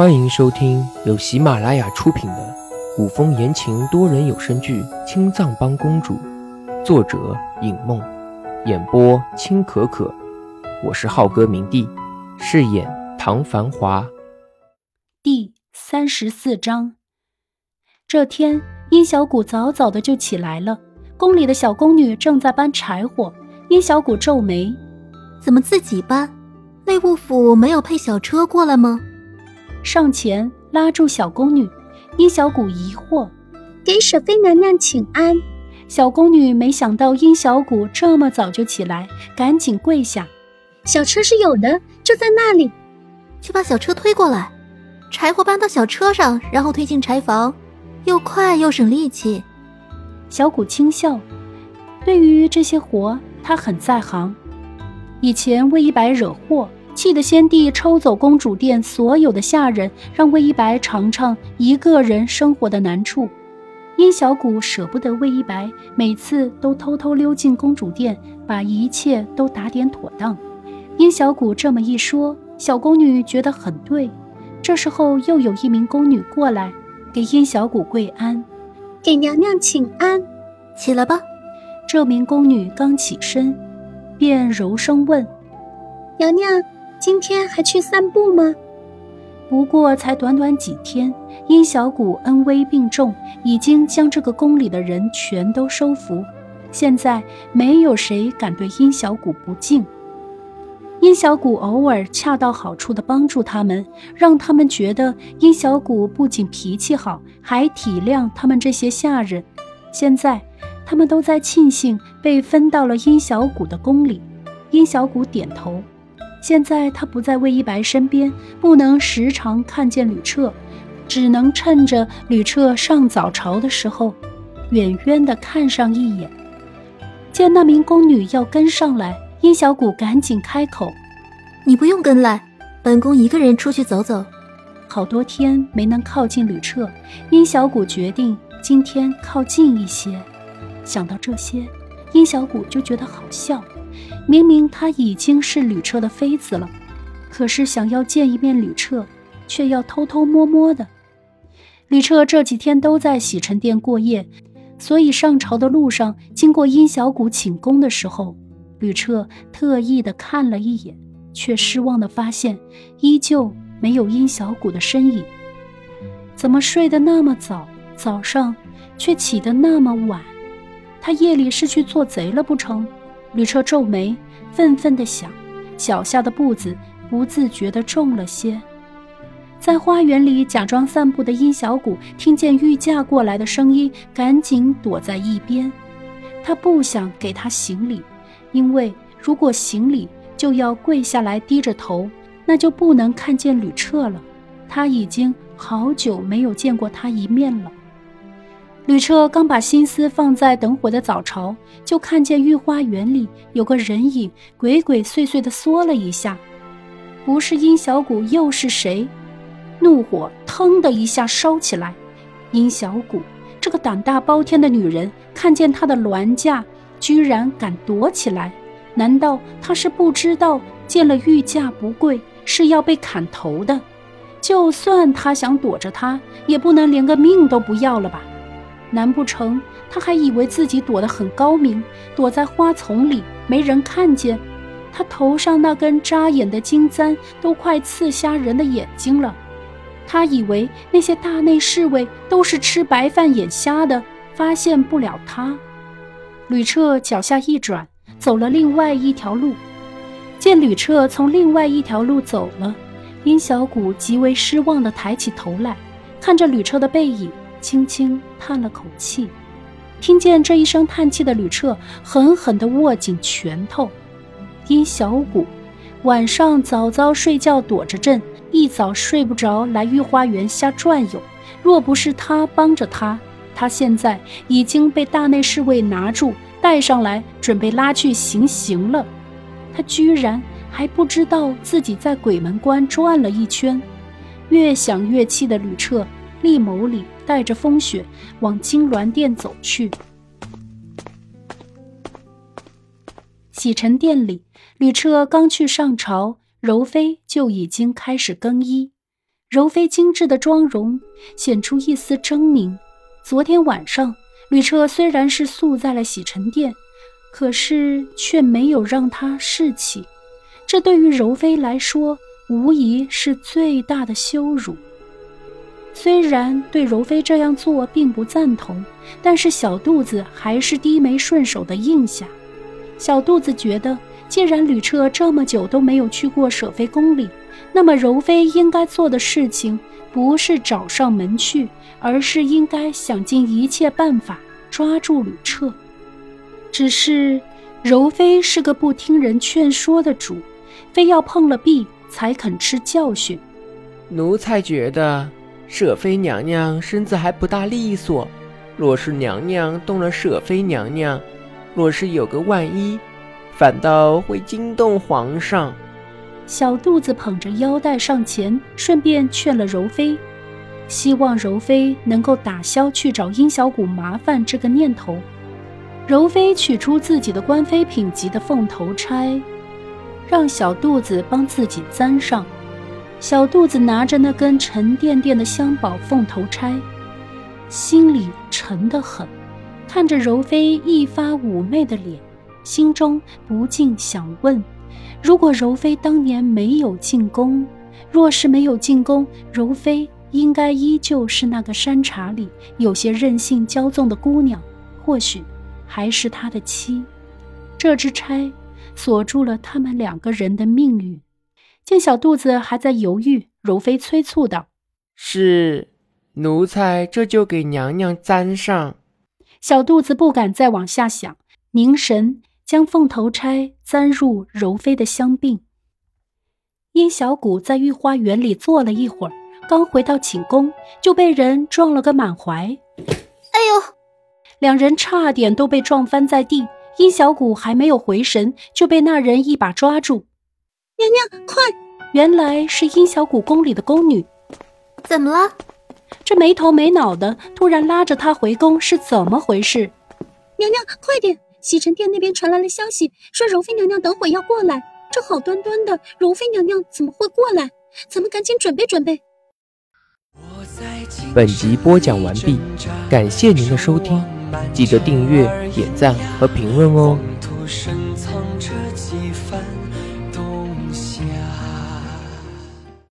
欢迎收听由喜马拉雅出品的古风言情多人有声剧《青藏帮公主》，作者影梦，演播青可可。我是浩哥明帝，饰演唐繁华。第三十四章。这天，殷小谷早早的就起来了。宫里的小宫女正在搬柴火，殷小谷皱眉：“怎么自己搬？内务府没有配小车过来吗？”上前拉住小宫女，殷小谷疑惑：“给舍妃娘娘请安。”小宫女没想到殷小谷这么早就起来，赶紧跪下：“小车是有的，就在那里，去把小车推过来，柴火搬到小车上，然后推进柴房，又快又省力气。”小谷轻笑，对于这些活，他很在行。以前为一白惹祸。气得先帝抽走公主殿所有的下人，让魏一白尝尝一个人生活的难处。殷小谷舍不得魏一白，每次都偷偷溜进公主殿，把一切都打点妥当。殷小谷这么一说，小宫女觉得很对。这时候又有一名宫女过来，给殷小谷跪安，给娘娘请安，起来吧。这名宫女刚起身，便柔声问：“娘娘。”今天还去散步吗？不过才短短几天，殷小谷恩威并重，已经将这个宫里的人全都收服。现在没有谁敢对殷小谷不敬。殷小谷偶尔恰到好处地帮助他们，让他们觉得殷小谷不仅脾气好，还体谅他们这些下人。现在他们都在庆幸被分到了殷小谷的宫里。殷小谷点头。现在他不在魏一白身边，不能时常看见吕彻，只能趁着吕彻上早朝的时候，远远的看上一眼。见那名宫女要跟上来，殷小谷赶紧开口：“你不用跟来，本宫一个人出去走走。”好多天没能靠近吕彻，殷小谷决定今天靠近一些。想到这些，殷小谷就觉得好笑。明明她已经是吕彻的妃子了，可是想要见一面吕彻，却要偷偷摸摸的。吕彻这几天都在洗尘殿过夜，所以上朝的路上经过殷小谷寝宫的时候，吕彻特意的看了一眼，却失望的发现依旧没有殷小谷的身影。怎么睡得那么早，早上却起得那么晚？他夜里是去做贼了不成？吕彻皱眉，愤愤地想，脚下的步子不自觉地重了些。在花园里假装散步的殷小谷听见御驾过来的声音，赶紧躲在一边。他不想给他行礼，因为如果行礼就要跪下来低着头，那就不能看见吕彻了。他已经好久没有见过他一面了。吕彻刚把心思放在等火的早朝，就看见御花园里有个人影鬼鬼祟祟地缩了一下，不是殷小谷又是谁？怒火腾的一下烧起来。殷小谷这个胆大包天的女人，看见她的銮驾，居然敢躲起来，难道她是不知道见了御驾不跪是要被砍头的？就算她想躲着他，也不能连个命都不要了吧？难不成他还以为自己躲得很高明，躲在花丛里没人看见？他头上那根扎眼的金簪都快刺瞎人的眼睛了。他以为那些大内侍卫都是吃白饭眼瞎的，发现不了他。吕彻脚下一转，走了另外一条路。见吕彻从另外一条路走了，殷小谷极为失望地抬起头来，看着吕彻的背影。轻轻叹了口气，听见这一声叹气的吕彻狠狠地握紧拳头。殷小谷晚上早早睡觉躲着朕，一早睡不着来御花园瞎转悠。若不是他帮着他，他现在已经被大内侍卫拿住，带上来准备拉去行刑了。他居然还不知道自己在鬼门关转了一圈。越想越气的吕彻，厉眸里。带着风雪往金銮殿走去。洗尘殿里，吕彻刚去上朝，柔妃就已经开始更衣。柔妃精致的妆容显出一丝狰狞。昨天晚上，吕彻虽然是宿在了洗尘殿，可是却没有让她侍寝，这对于柔妃来说，无疑是最大的羞辱。虽然对柔妃这样做并不赞同，但是小肚子还是低眉顺手的应下。小肚子觉得，既然吕彻这么久都没有去过舍妃宫里，那么柔妃应该做的事情不是找上门去，而是应该想尽一切办法抓住吕彻。只是柔妃是个不听人劝说的主，非要碰了壁才肯吃教训。奴才觉得。舍妃娘娘身子还不大利索，若是娘娘动了舍妃娘娘，若是有个万一，反倒会惊动皇上。小肚子捧着腰带上前，顺便劝了柔妃，希望柔妃能够打消去找殷小谷麻烦这个念头。柔妃取出自己的官妃品级的凤头钗，让小肚子帮自己簪上。小肚子拿着那根沉甸甸的香宝凤头钗，心里沉得很，看着柔妃一发妩媚的脸，心中不禁想问：如果柔妃当年没有进宫，若是没有进宫，柔妃应该依旧是那个山茶里有些任性骄纵的姑娘，或许还是他的妻。这支钗锁住了他们两个人的命运。见小肚子还在犹豫，柔妃催促道：“是，奴才这就给娘娘簪上。”小肚子不敢再往下想，凝神将凤头钗簪入柔妃的香鬓。殷小谷在御花园里坐了一会儿，刚回到寝宫，就被人撞了个满怀。哎呦！两人差点都被撞翻在地。殷小谷还没有回神，就被那人一把抓住。娘娘，快！原来是殷小谷宫里的宫女，怎么了？这没头没脑的突然拉着她回宫是怎么回事？娘娘，快点！洗尘殿那边传来了消息，说柔妃娘娘等会要过来。这好端端的柔妃娘娘怎么会过来？咱们赶紧准备准备。本集播讲完毕，感谢您的收听，记得订阅、点赞和评论哦。